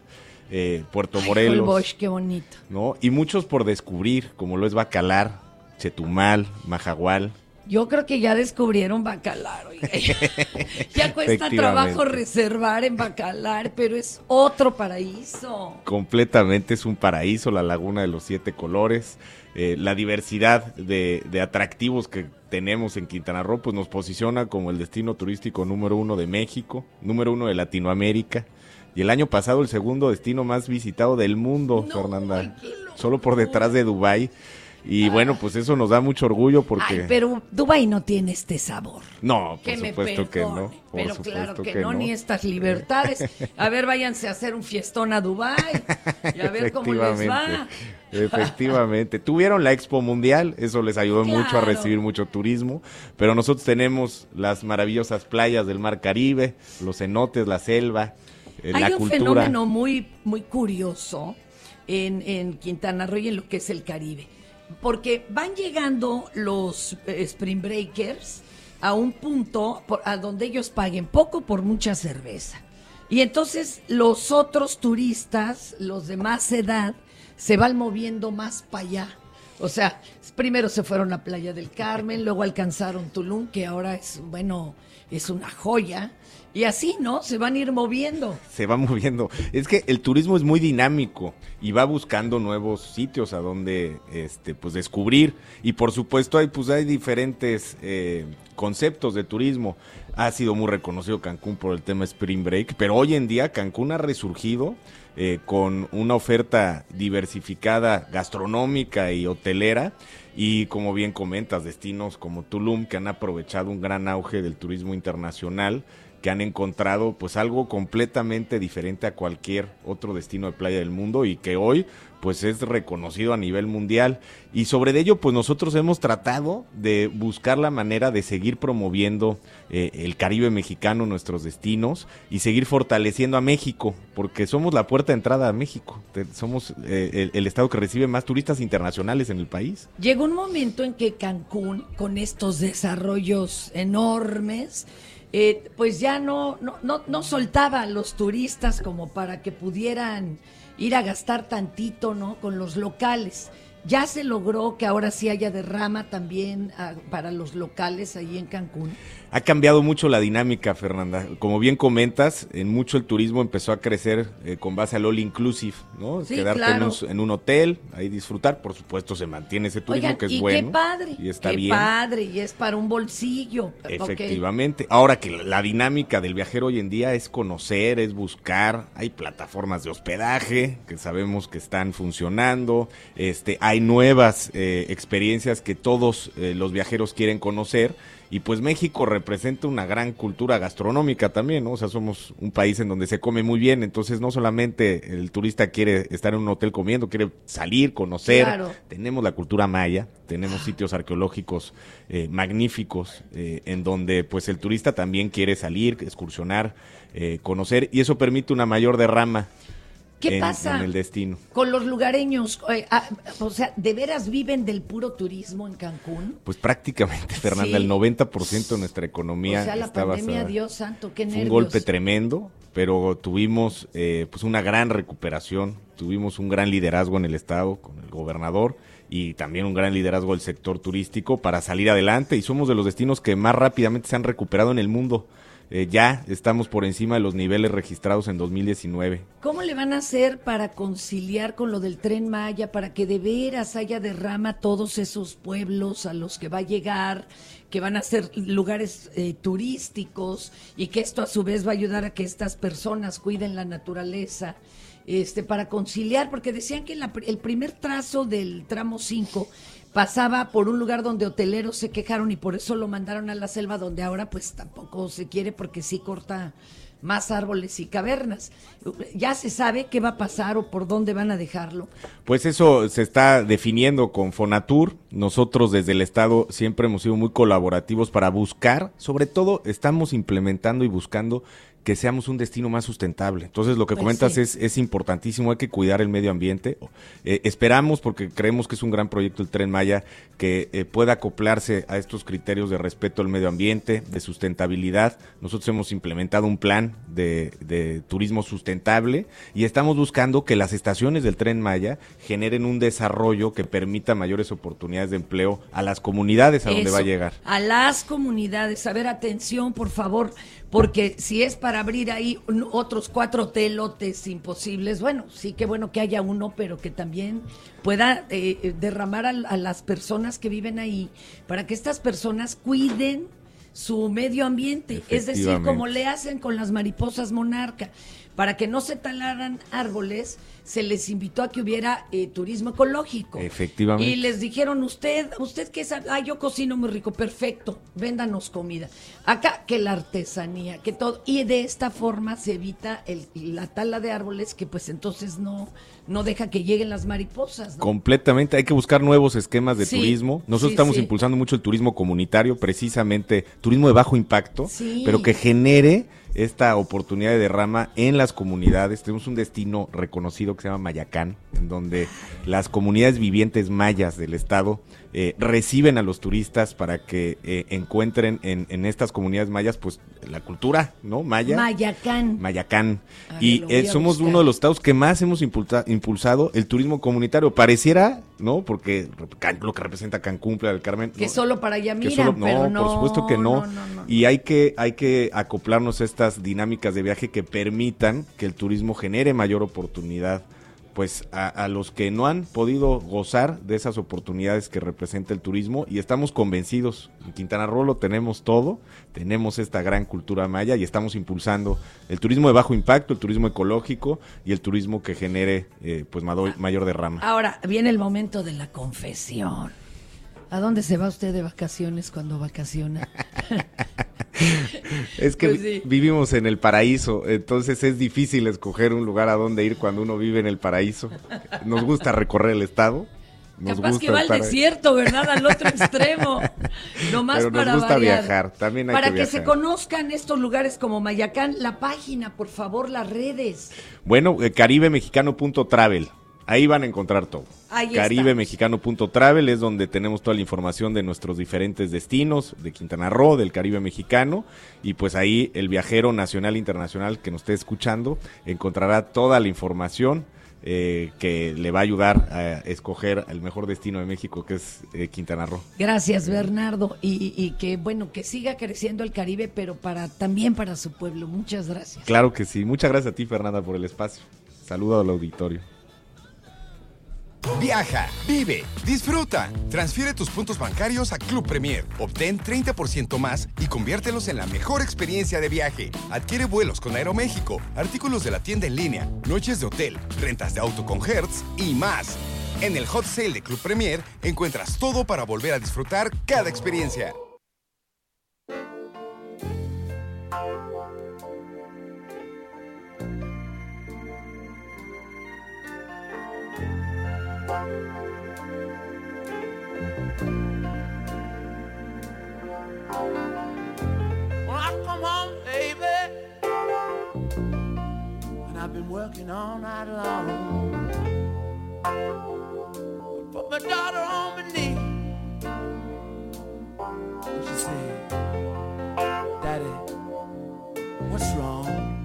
eh, Puerto Morelos, Holbox, qué bonito. ¿no? Y muchos por descubrir, como lo es Bacalar, Chetumal, Majagual. Yo creo que ya descubrieron Bacalar. ya cuesta trabajo reservar en Bacalar, pero es otro paraíso. completamente es un paraíso, la laguna de los siete colores, eh, la diversidad de, de atractivos que tenemos en Quintana Roo, pues nos posiciona como el destino turístico número uno de México, número uno de Latinoamérica, y el año pasado el segundo destino más visitado del mundo, Fernanda, solo por detrás de Dubái. Y bueno, pues eso nos da mucho orgullo porque... Ay, pero Dubai no tiene este sabor. No, por que me supuesto que no. perdone, por pero claro que, no, no. ni estas libertades. A ver, váyanse a hacer un fiestón a Dubai y a ver cómo les va. Efectivamente. Tuvieron la Expo Mundial, eso les ayudó mucho a recibir mucho turismo, pero nosotros tenemos las maravillosas playas del Mar Caribe, los cenotes, la selva, eh, Hay la un cultura. fenómeno muy, muy curioso en, en Quintana Roo y en lo que es el Caribe. Porque van llegando los eh, Spring Breakers a un punto por- a donde ellos paguen poco por mucha cerveza. Y entonces los otros turistas, los de más edad, se van moviendo más para allá. O sea, primero se fueron a Playa del Carmen, luego alcanzaron Tulum, que ahora es, bueno, es una joya. Y así, ¿no? Se van a ir moviendo. se va moviendo. Es que el turismo es muy dinámico y va buscando nuevos sitios a donde este pues descubrir y por supuesto hay pues hay diferentes eh, conceptos de turismo. Ha sido muy reconocido Cancún por el tema Spring Break, pero hoy en día Cancún ha resurgido eh, con una oferta diversificada gastronómica y hotelera y como bien comentas, destinos como Tulum que han aprovechado un gran auge del turismo internacional que han encontrado pues algo completamente diferente a cualquier otro destino de playa del mundo y que hoy pues es reconocido a nivel mundial y sobre ello pues nosotros hemos tratado de buscar la manera de seguir promoviendo eh, el Caribe mexicano, nuestros destinos y seguir fortaleciendo a México porque somos la puerta de entrada a México, somos eh, el estado que recibe más turistas internacionales en el país. Llegó un momento en que Cancún, con estos desarrollos enormes, eh, pues ya no, no, no, no soltaba a los turistas como para que pudieran ir a gastar tantito, ¿no? Con los locales. Ya se logró que ahora sí haya derrama también ah, para los locales ahí en Cancún. Ha cambiado mucho la dinámica, Fernanda. Como bien comentas, en mucho el turismo empezó a crecer eh, con base al all inclusive, ¿no? Sí, Quedarte claro. en, un, en un hotel, ahí disfrutar. Por supuesto, se mantiene ese turismo Oigan, que es y bueno. qué padre, Y está qué bien. padre, y es para un bolsillo. Efectivamente. Ahora que la dinámica del viajero hoy en día es conocer, es buscar. Hay plataformas de hospedaje que sabemos que están funcionando. Este, hay nuevas eh, experiencias que todos eh, los viajeros quieren conocer. Y pues México representa una gran cultura gastronómica también, ¿no? O sea, somos un país en donde se come muy bien, entonces no solamente el turista quiere estar en un hotel comiendo, quiere salir, conocer, Claro. tenemos la cultura maya, tenemos sitios arqueológicos eh, magníficos eh, en donde pues el turista también quiere salir, excursionar, eh, conocer y eso permite una mayor derrama ¿Qué en, pasa? en el destino. Con los lugareños, eh, ah, o sea, ¿de veras viven del puro turismo en Cancún? Pues prácticamente, Fernanda, Sí. el 90% de nuestra economía o sea, la está pandemia, basada. Dios santo, qué Fue nervios. un golpe tremendo, pero tuvimos eh, pues una gran recuperación, tuvimos un gran liderazgo en el estado con el gobernador y también un gran liderazgo del sector turístico para salir adelante y somos de los destinos que más rápidamente se han recuperado en el mundo. Eh, ya estamos por encima de los niveles registrados en 2019. ¿Cómo le van a hacer para conciliar con lo del tren Maya, para que de veras haya derrama a todos esos pueblos a los que va a llegar, que van a ser lugares eh, turísticos y que esto a su vez va a ayudar a que estas personas cuiden la naturaleza? Este, para conciliar, porque decían que la el primer trazo del tramo 5 pasaba por un lugar donde hoteleros se quejaron y por eso lo mandaron a la selva, donde ahora pues tampoco se quiere porque sí corta más árboles y cavernas. Ya se sabe qué va a pasar o por dónde van a dejarlo. Pues eso se está definiendo con Fonatur. Nosotros desde el Estado siempre hemos sido muy colaborativos para buscar, sobre todo estamos implementando y buscando que seamos un destino más sustentable. Entonces, lo que Pues comentas sí. es, es importantísimo, hay que cuidar el medio ambiente. Eh, esperamos, porque creemos que es un gran proyecto el Tren Maya, que eh, pueda acoplarse a estos criterios de respeto al medio ambiente, de sustentabilidad. Nosotros hemos implementado un plan de, de turismo sustentable y estamos buscando que las estaciones del Tren Maya generen un desarrollo que permita mayores oportunidades de empleo a las comunidades a donde va a llegar. A las comunidades, a ver, atención, por favor, porque si es para abrir ahí otros cuatro hotelotes imposibles, bueno, sí que bueno que haya uno, pero que también pueda eh, eh, derramar a, a las personas que viven ahí, para que estas personas cuiden su medio ambiente, es decir, como le hacen con las mariposas monarca, para que no se talaran árboles, se les invitó a que hubiera eh, turismo ecológico. Efectivamente. Y les dijeron, usted, usted qué sabe, ah, yo cocino muy rico, perfecto, véndanos comida. Acá que la artesanía, que todo. Y de esta forma se evita el, la tala de árboles que pues entonces no, no deja que lleguen las mariposas. ¿no? Completamente, hay que buscar nuevos esquemas de Sí, turismo. Nosotros sí, estamos sí. impulsando mucho el turismo comunitario, precisamente turismo de bajo impacto, Sí. pero que genere esta oportunidad de derrama en las comunidades. Tenemos un destino reconocido que se llama Mayacán, en donde las comunidades vivientes mayas del estado eh, reciben a los turistas para que eh, encuentren en, en estas comunidades mayas pues la cultura, ¿no? Maya. Mayacán. Mayacán. Ver, y lo voy eh, somos buscar. uno de los estados que más hemos impulsa- impulsado el turismo comunitario. Pareciera, ¿no? Porque lo que representa Cancún, Playa del Carmen. Que no, solo para allá miran, solo- no, pero no. por supuesto que no. no, no, no. Y hay que, hay que acoplarnos a estas dinámicas de viaje que permitan que el turismo genere mayor oportunidad pues a, a los que no han podido gozar de esas oportunidades que representa el turismo y estamos convencidos, en Quintana Roo lo tenemos todo, tenemos esta gran cultura maya y estamos impulsando el turismo de bajo impacto, el turismo ecológico y el turismo que genere eh, pues mado- mayor derrama. Ahora viene el momento de la confesión. ¿A dónde se va usted de vacaciones cuando vacaciona? Es que Pues sí. vivimos en el paraíso, entonces es difícil escoger un lugar a donde ir cuando uno vive en el paraíso. Nos gusta recorrer el estado. Nos Capaz gusta que va al desierto, ¿verdad? Al otro extremo. Nomás Pero nos para gusta variar. viajar, también hay para que que, se conozcan estos lugares como Mayacán, la página, por favor, las redes. Bueno, eh, caribemexicano.travel. Ahí van a encontrar todo. Caribemexicano.travel es donde tenemos toda la información de nuestros diferentes destinos, de Quintana Roo, del Caribe mexicano, y pues ahí el viajero nacional e internacional que nos esté escuchando encontrará toda la información eh, que le va a ayudar a escoger el mejor destino de México, que es eh, Quintana Roo. Gracias, Bernardo. Y, y que, bueno, que siga creciendo el Caribe, pero para también para su pueblo. Muchas gracias. Claro que sí. Muchas gracias a ti, Fernanda, por el espacio. Saludo al auditorio. Viaja, vive, disfruta. Transfiere tus puntos bancarios a Club Premier. Obtén 30% más y conviértelos en la mejor experiencia de viaje. Adquiere vuelos con Aeroméxico, artículos de la tienda en línea, noches de hotel, rentas de auto con Hertz y más. En el Hot Sale de Club Premier encuentras todo para volver a disfrutar cada experiencia. When I come home, baby, and I've been working all night long. Put my daughter on my knee. And she said,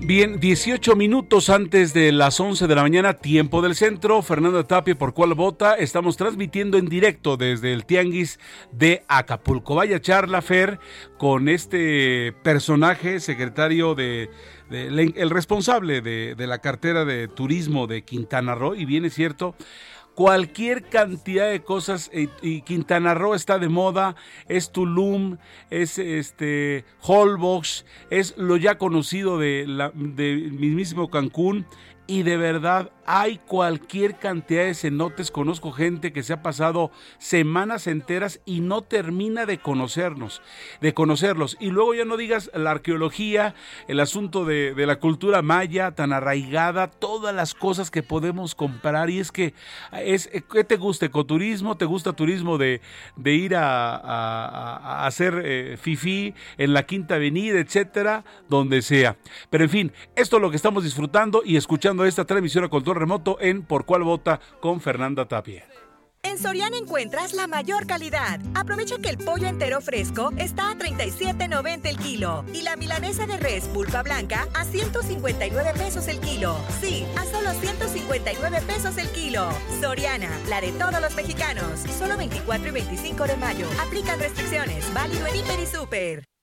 Bien, 18 minutos antes de las 11 de la mañana, tiempo del centro. Fernanda Tapia, ¿por cuál vota? Estamos transmitiendo en directo desde el Tianguis de Acapulco. Vaya charla, Fer, con este personaje, secretario de, de- el responsable de, de la cartera de turismo de Quintana Roo. Y bien es cierto, cualquier cantidad de cosas y Quintana Roo está de moda, es Tulum, es este Holbox, es lo ya conocido de la de mismísimo Cancún. Y de verdad hay cualquier cantidad de cenotes. Conozco gente que se ha pasado semanas enteras y no termina de conocernos, de conocerlos. Y luego ya no digas la arqueología, el asunto de, de la cultura maya tan arraigada, todas las cosas que podemos comprar. Y es que es ¿qué te gusta? ¿Ecoturismo? ¿Te gusta turismo de, de ir a, a- hacer eh, fifi en la Quinta Avenida, etcétera? Donde sea. Pero en fin, esto es lo que estamos disfrutando y escuchando esta transmisión a control remoto en Por Cuál Vota con Fernanda Tapia. En Soriana encuentras la mayor calidad. Aprovecha que el pollo entero fresco está a 37.90 el kilo y la milanesa de res pulpa blanca a 159 pesos el kilo. Sí, a solo 159 pesos el kilo. Soriana, la de todos los mexicanos. Solo 24 y 25 de mayo. Aplican restricciones. Válido en Hiper y Super.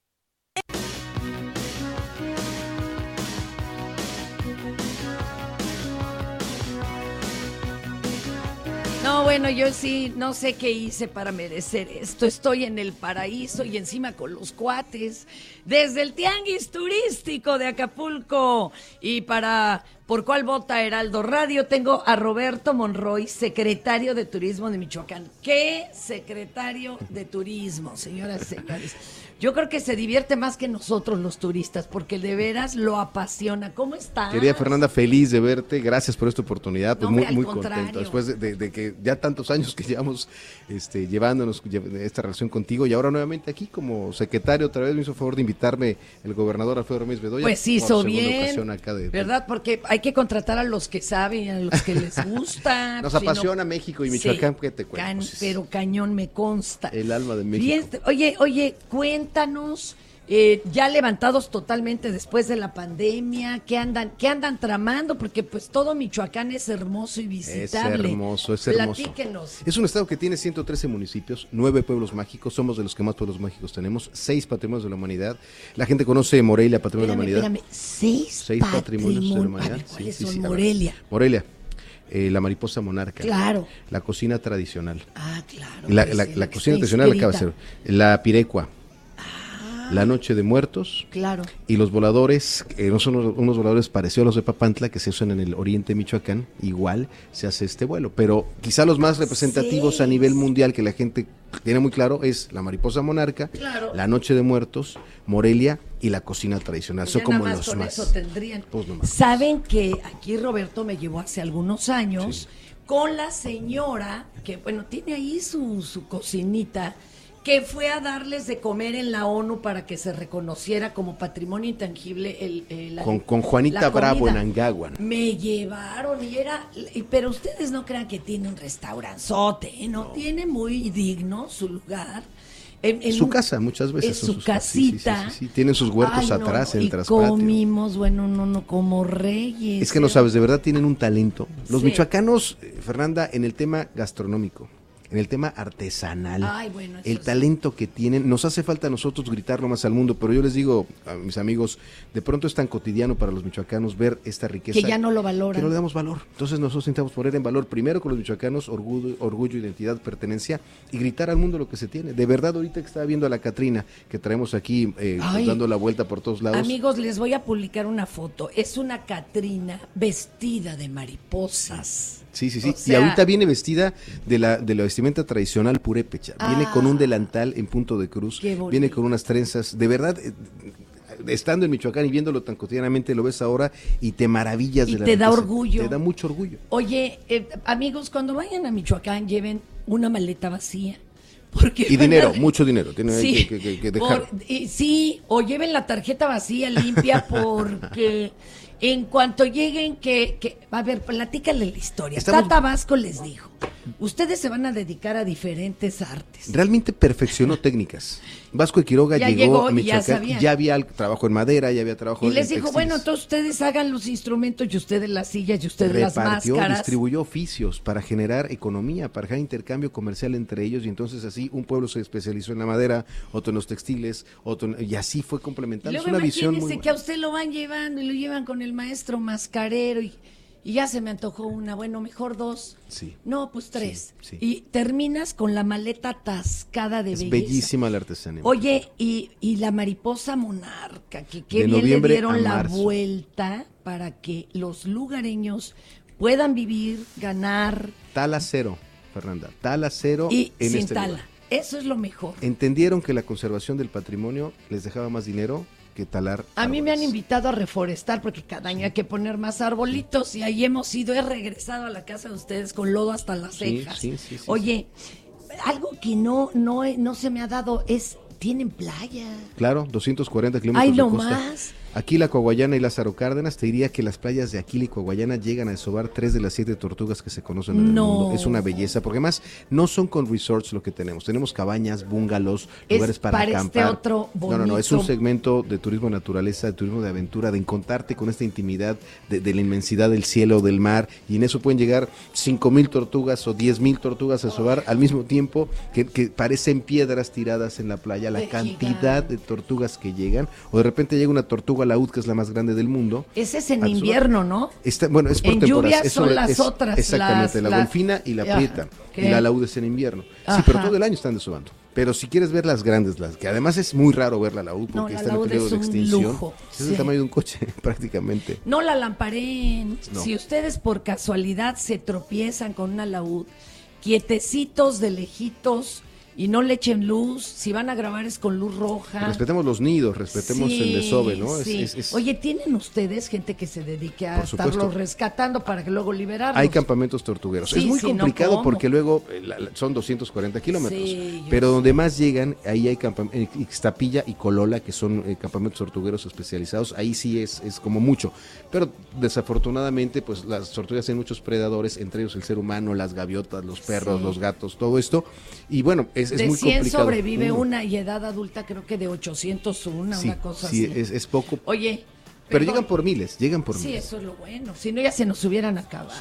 Bueno, yo sí no sé qué hice para merecer esto. Estoy en el paraíso y encima con los cuates desde el tianguis turístico de Acapulco. Y para por cuál vota Heraldo Radio tengo a Roberto Monroy, secretario de Turismo de Michoacán. ¿Qué secretario de Turismo, señoras y señores? Yo creo que se divierte más que nosotros los turistas porque de veras lo apasiona. ¿Cómo está? Querida Fernanda, feliz de verte. Gracias por esta oportunidad. Pues No, muy, muy contrario. contento. Después de, de- de que ya tantos años que llevamos este, llevándonos lle- esta relación contigo y ahora nuevamente aquí como secretario, otra vez me hizo favor de invitarme el gobernador Alfredo Ramírez Bedoya. Pues hizo bien, acá de- ¿verdad? Porque hay que contratar a los que saben, a los que les gusta. Nos Si no- apasiona México y Michoacán, ¿qué te cuento? Can- pero cañón me consta. el alma de México. Oye, oye, cuéntanos, eh, ya levantados totalmente después de la pandemia, ¿qué andan, qué andan tramando? Porque pues todo Michoacán es hermoso y Es visitable. hermoso, es hermoso. Platíquenos. Es un estado que tiene 113 municipios, 9 pueblos mágicos, somos de los que más pueblos mágicos tenemos, 6 patrimonios de la humanidad. La gente conoce Morelia, Patrimonio Espérame, de la Humanidad. espérame, seis, Seis patrimonios de la humanidad. Ver, ¿cuáles Sí, son sí. Morelia? Morelia, eh, la mariposa monarca. Claro. La cocina tradicional. Ah, claro. La, la- la cocina tradicional acaba de ser. inscrita. La pirecua. La noche de muertos. Claro. Y los voladores, eh, no son unos, unos voladores parecidos a los de Papantla, que se usan en el oriente de Michoacán, igual se hace este vuelo. Pero quizá los más representativos a nivel mundial que la gente tiene muy claro es la mariposa monarca, Claro. la noche de muertos, Morelia y la cocina tradicional. Son como más los con más. eso tendrían. Pues no más. Saben que aquí Roberto me llevó hace algunos años con la señora que, bueno, tiene ahí su, su cocinita, que fue a darles de comer en la ONU para que se reconociera como patrimonio intangible el, el- la- Con, con Juanita Bravo en comida. Angaguan. Me llevaron y era, pero ustedes no crean que tiene un restauranzote, ¿eh? no, tiene muy digno su lugar. En- en su un- casa, muchas veces. Su sus casas. Sí, sí, sí, casita. sí. Tienen sus huertos Ay, no, atrás no, en el traspatio. comimos, bueno, no, no, como reyes. Es que no sabes, de verdad tienen un talento. Los michoacanos, eh, Fernanda, en el tema gastronómico, en el tema artesanal, Ay, bueno, eso el sí. talento que tienen, nos hace falta a nosotros gritarlo más al mundo, pero yo les digo a mis amigos, de pronto es tan cotidiano para los michoacanos ver esta riqueza. Que ya no lo valoran. Que no le damos valor. Entonces nosotros intentamos poner en valor primero con los michoacanos orgullo, orgullo, identidad, pertenencia y gritar al mundo lo que se tiene. De verdad, ahorita que estaba viendo a la Catrina, que traemos aquí eh, pues, dando la vuelta por todos lados. Amigos, les voy a publicar una foto. Es una Catrina vestida de mariposas. Sí, sí, sí. O y ahorita viene vestida de la, de la vestimenta tradicional purépecha. Viene Ah. con un delantal en punto de cruz. Viene con unas trenzas. De verdad, eh, estando en Michoacán y viéndolo tan cotidianamente, lo ves ahora y te maravillas Y de la te da orgullo. Te da mucho orgullo. Oye, eh, amigos, cuando vayan a Michoacán, lleven una maleta vacía. Porque Y a- dinero, mucho dinero. Tiene Sí, que, que- que dejar. por- sí, o lleven la tarjeta vacía limpia porque en cuanto lleguen que, que a ver, platícale la historia. Estamos- Tata Vasco les dijo, ustedes se van a dedicar a diferentes artes. Realmente perfeccionó técnicas. Vasco de Quiroga Ya llegó, a y ya Michoacán. sabían. ya había trabajo en madera, ya había trabajo Y en les dijo, textiles. bueno, entonces ustedes hagan los instrumentos y ustedes las sillas y ustedes las repartió, máscaras. distribuyó oficios para generar economía, para generar intercambio comercial entre ellos y entonces así un pueblo se especializó en la madera, otro en los textiles, otro en- y así fue Y complementando. Es una visión muy que a usted lo van llevando y lo llevan con el maestro mascarero y, y ya se me antojó una, bueno, mejor dos. Sí. No, pues tres. sí. Y terminas con la maleta atascada de Es belleza. bellísima la artesanía. Oye, y, y la mariposa monarca, que qué bien le dieron la vuelta para que los lugareños puedan vivir, ganar Tala cero, Fernanda. Tala cero y en sin este tala. lugar. Eso es lo mejor. Entendieron que la conservación del patrimonio les dejaba más dinero que talar. A mí me han invitado a reforestar porque cada año hay que poner más arbolitos y ahí hemos ido, he regresado a la casa de ustedes con lodo hasta las cejas. sí, sí, sí, Oye, algo que no, no, no se me ha dado es, tienen playa. Claro, 240 kilómetros Ay, de no costa. más. Aquila, Coahuayana y Lázaro Cárdenas, te diría que las playas de Aquila y Coahuayana llegan a desovar tres de las siete tortugas que se conocen en el No. mundo. Es una belleza, porque además no son con resorts lo que tenemos. Tenemos cabañas, bungalows, Es lugares para para este otro no, no, no, es un bonito- segmento de turismo de naturaleza, de turismo de aventura, de encontrarte con esta intimidad de, de la inmensidad del cielo, del mar, y en eso pueden llegar cinco mil tortugas o diez mil tortugas a desovar al mismo tiempo que, que parecen piedras tiradas en la playa, la De cantidad de tortugas que llegan, o de repente llega una tortuga laúd, que es la más grande del mundo. Ese es en invierno, ¿no? Está, bueno, es por En temporadas. es son las es- otras, Exactamente, las- la golfina y la prieta. Y la laúd es en invierno. Sí, pero todo el año están desobando. Pero si quieres ver las grandes, las que además es muy raro ver la laúd No, porque la está en peligro es de extinción. lujo, Es sí. el tamaño de un coche, prácticamente. No la lamparen. No. Si ustedes por casualidad se tropiezan con una laúd, quietecitos de lejitos y no le echen luz, si van a grabar es con luz roja. Respetemos los nidos, respetemos Sí, el desove, ¿no? Sí. es- es- Oye, ¿tienen ustedes gente que se dedique a estarlos rescatando para que luego liberarlos? Hay campamentos tortugueros. Sí, es muy no, complicado porque luego eh, la- la- son 240 kilómetros. Pero donde más llegan, ahí hay campamentos, Ixtapilla y Colola, que son eh, campamentos tortugueros especializados. Ahí sí es, es como mucho. Pero desafortunadamente, pues las tortugas tienen muchos predadores, entre ellos el ser humano, las gaviotas, los perros, los gatos, todo esto. Y bueno, es, es de muy 100 complicado. sobrevive Mm. una y edad adulta creo que de 801, Sí, una cosa sí, así. es, es poco. Oye, pero perdón. llegan por miles, llegan por Sí, miles. eso es lo bueno. Si no, ya se nos hubieran acabado.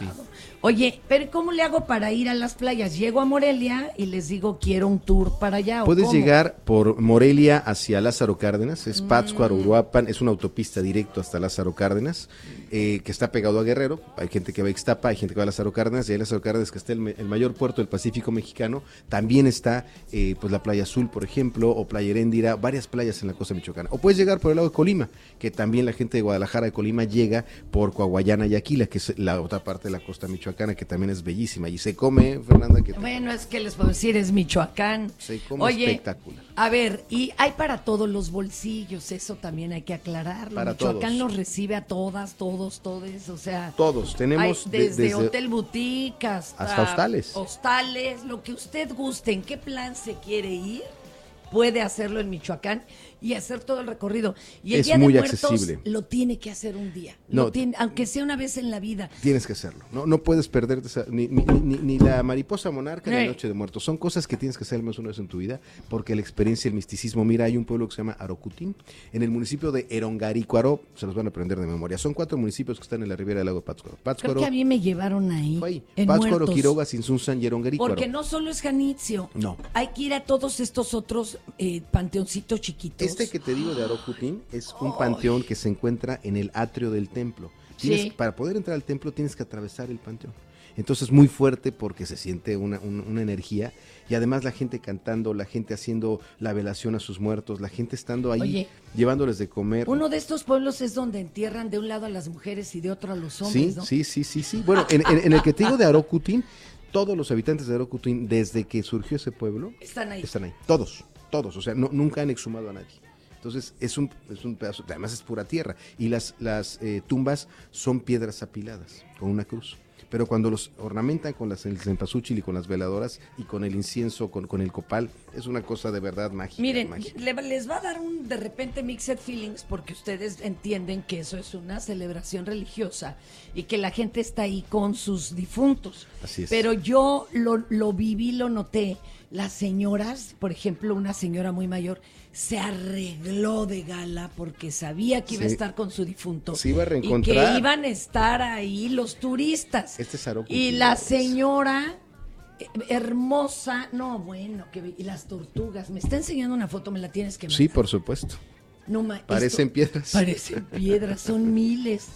Oye, pero ¿cómo le hago para ir a las playas? Llego a Morelia y les digo, quiero un tour para allá. ¿o Puedes cómo? llegar por Morelia hacia Lázaro Cárdenas, es Mm. Pátzcuaro, Uruapan, es una autopista directo hasta Lázaro Cárdenas, eh, que está pegado a Guerrero. Hay gente que va a Ixtapa, hay gente que va a Lázaro Cárdenas, y ahí Lázaro Cárdenas, que está el mayor puerto del Pacífico mexicano, también está eh, pues la Playa Azul, por ejemplo, o Playa Heréndira, varias playas en la costa michoacana. O puedes llegar por el lado de Colima, que también la gente de Guadalajara de Colima llega por Coahuayana y Aquila, que es la otra parte de la costa michoacana, que también es bellísima. Y se come, Fernanda, que Bueno, es que les puedo decir, es Michoacán. se come Oye, espectacular. a ver, y hay para todos los bolsillos, eso también hay que aclararlo. Para Michoacán todos. nos recibe a todas, todos, todos, o sea... Todos, tenemos hay desde, desde- hotel boutique hasta, hasta hostales. hostales, lo que usted guste, en qué plan se quiere ir, puede hacerlo en Michoacán y hacer todo el recorrido. Y el Es Día muy de Muertos accesible. lo tiene que hacer un día, Lo No. tiene- aunque sea una vez en la vida. Tienes que hacerlo. No, no puedes perderte esa- ni, ni, ni- ni la mariposa monarca ni la noche de muertos. Son cosas que tienes que hacer al menos una vez en tu vida porque la experiencia, el misticismo. Mira, hay un pueblo que se llama Arocutín en el municipio de Erongarícuaro. Se los van a aprender de memoria. Son cuatro municipios que están en la ribera del lago de Pátzcuaro. Creo Pátzcuaro, que a mí me llevaron ahí. en Pátzcuaro, Muertos. Quiroga, Sinsunzan y Erongarícuaro. Porque no solo es Janitzio. No. Hay que ir a todos estos otros eh, panteoncitos chiquitos. Este que te digo de Arocutín es un panteón que se encuentra en el atrio del templo. Tienes- Sí. Para poder entrar al templo tienes que atravesar el panteón. Entonces muy fuerte porque se siente una, un- una energía y además la gente cantando, la gente haciendo la velación a sus muertos, la gente estando ahí Oye. llevándoles de comer. Uno de estos pueblos es donde entierran de un lado a las mujeres y de otro a los Sí, hombres, ¿no? sí, sí, sí, sí. Bueno, en, en- en el que te digo de Arocutín, todos los habitantes de Arocutín, desde que surgió ese pueblo, Están ahí. Están ahí. Todos, todos. O sea, no- nunca han exhumado a nadie. Entonces, es un, es un pedazo, además es pura tierra. Y las, las eh, tumbas son piedras apiladas, con una cruz. Pero cuando los ornamentan con las, el cempasúchil y con las veladoras y con el incienso, con, con el copal, es una cosa de verdad mágica. Miren, mágica. le- les va a dar un de repente mixed feelings porque ustedes entienden que eso es una celebración religiosa y que la gente está ahí con sus difuntos. Así es. Pero yo lo, lo viví, lo noté. Las señoras, por ejemplo, una señora muy mayor, se arregló de gala porque sabía que iba a estar con su difunto. Se iba a Y reencontrar. que iban a estar ahí los turistas. Este es. Y la señora eh, hermosa, no, bueno, que y las tortugas. Me está enseñando una foto, me la tienes que Sí, por supuesto. no ma- Parecen esto- piedras. Parecen piedras, son miles.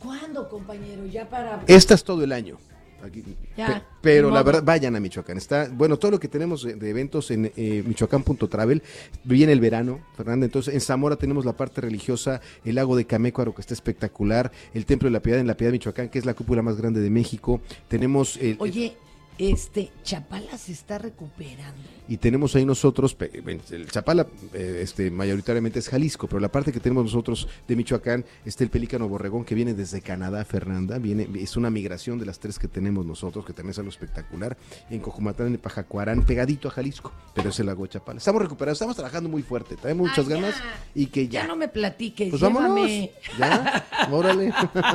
¿Cuándo, compañero? Ya para... Esta es todo el año. Aquí- Ya, pe- pero la verdad, vayan a Michoacán. Está, bueno, todo lo que tenemos de, de eventos en eh, michoacán.travel, viene el verano, Fernanda. Entonces, en Zamora tenemos la parte religiosa, el lago de Camécuaro, que está espectacular, el Templo de la Piedad en la Piedad de Michoacán, que es la cúpula más grande de México. Tenemos el, Oye, este, Chapala se está recuperando. y tenemos ahí nosotros, el Chapala eh, este, mayoritariamente es Jalisco, pero la parte que tenemos nosotros de Michoacán está el pelícano borregón que viene desde Canadá, Fernanda, viene, es una migración de las tres que tenemos nosotros, que también es algo espectacular, en Cojumatlán, en Pajacuarán, pegadito a Jalisco, pero es el lago de Chapala. Estamos recuperados, estamos trabajando muy fuerte, tenemos muchas Ah, ya. ganas y que ya. Ya no me platiques, Pues llévame. vámonos, ya, órale.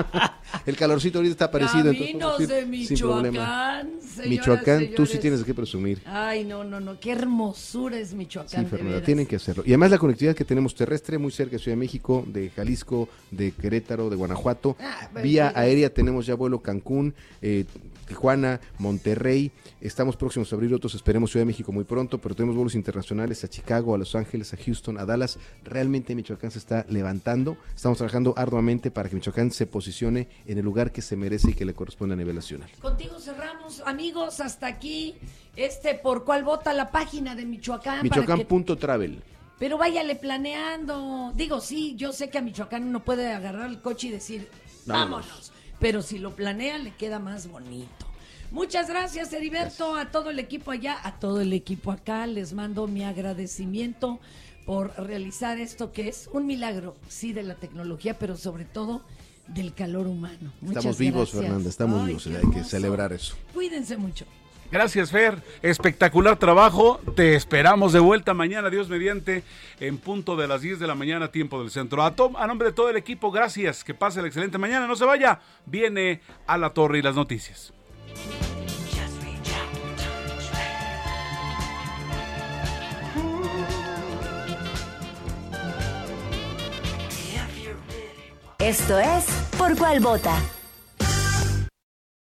el calorcito ahorita está parecido. entonces Caminos podemos de ir sin problema. Michoacán, señoras, Michoacán, tú sí tienes que presumir. Ay, no, no, no, qué hermosura es Michoacán. Sí, Fernanda, tienen que hacerlo. Y además la conectividad que tenemos terrestre, muy cerca de Ciudad de México, de Jalisco, de Querétaro, de Guanajuato. Ah, Vía aérea tenemos ya vuelo Cancún, eh, Tijuana, Monterrey. Estamos próximos a abrir otros, esperemos Ciudad de México muy pronto, pero tenemos vuelos internacionales a Chicago, a Los Ángeles, a Houston, a Dallas. Realmente Michoacán se está levantando. Estamos trabajando arduamente para que Michoacán se posicione en el lugar que se merece y que le corresponde a nivel nacional. Contigo cerramos, amigos, hasta aquí. Este, ¿por cuál vota la página de Michoacán? que- Michoacán.travel. Pero váyale planeando. Digo, sí, yo sé que a Michoacán uno puede agarrar el coche y decir, Vámonos. vámonos. Pero si lo planea, le queda más bonito. Muchas gracias, Heriberto, a todo el equipo allá, a todo el equipo acá. Les mando mi agradecimiento por realizar esto que es un milagro, sí, de la tecnología, pero sobre todo del calor humano. Muchas Estamos vivos, gracias. Fernanda, estamos Ay, vivos. Hay que celebrar eso. Cuídense mucho. Gracias, Fer. Espectacular trabajo. Te esperamos de vuelta mañana, Dios mediante, en punto de las 10 de la mañana, tiempo del centro. A, Tom, a nombre de todo el equipo, gracias. Que pase la excelente mañana. No se vaya. Viene a la torre y las noticias. Esto es Por cuál vota.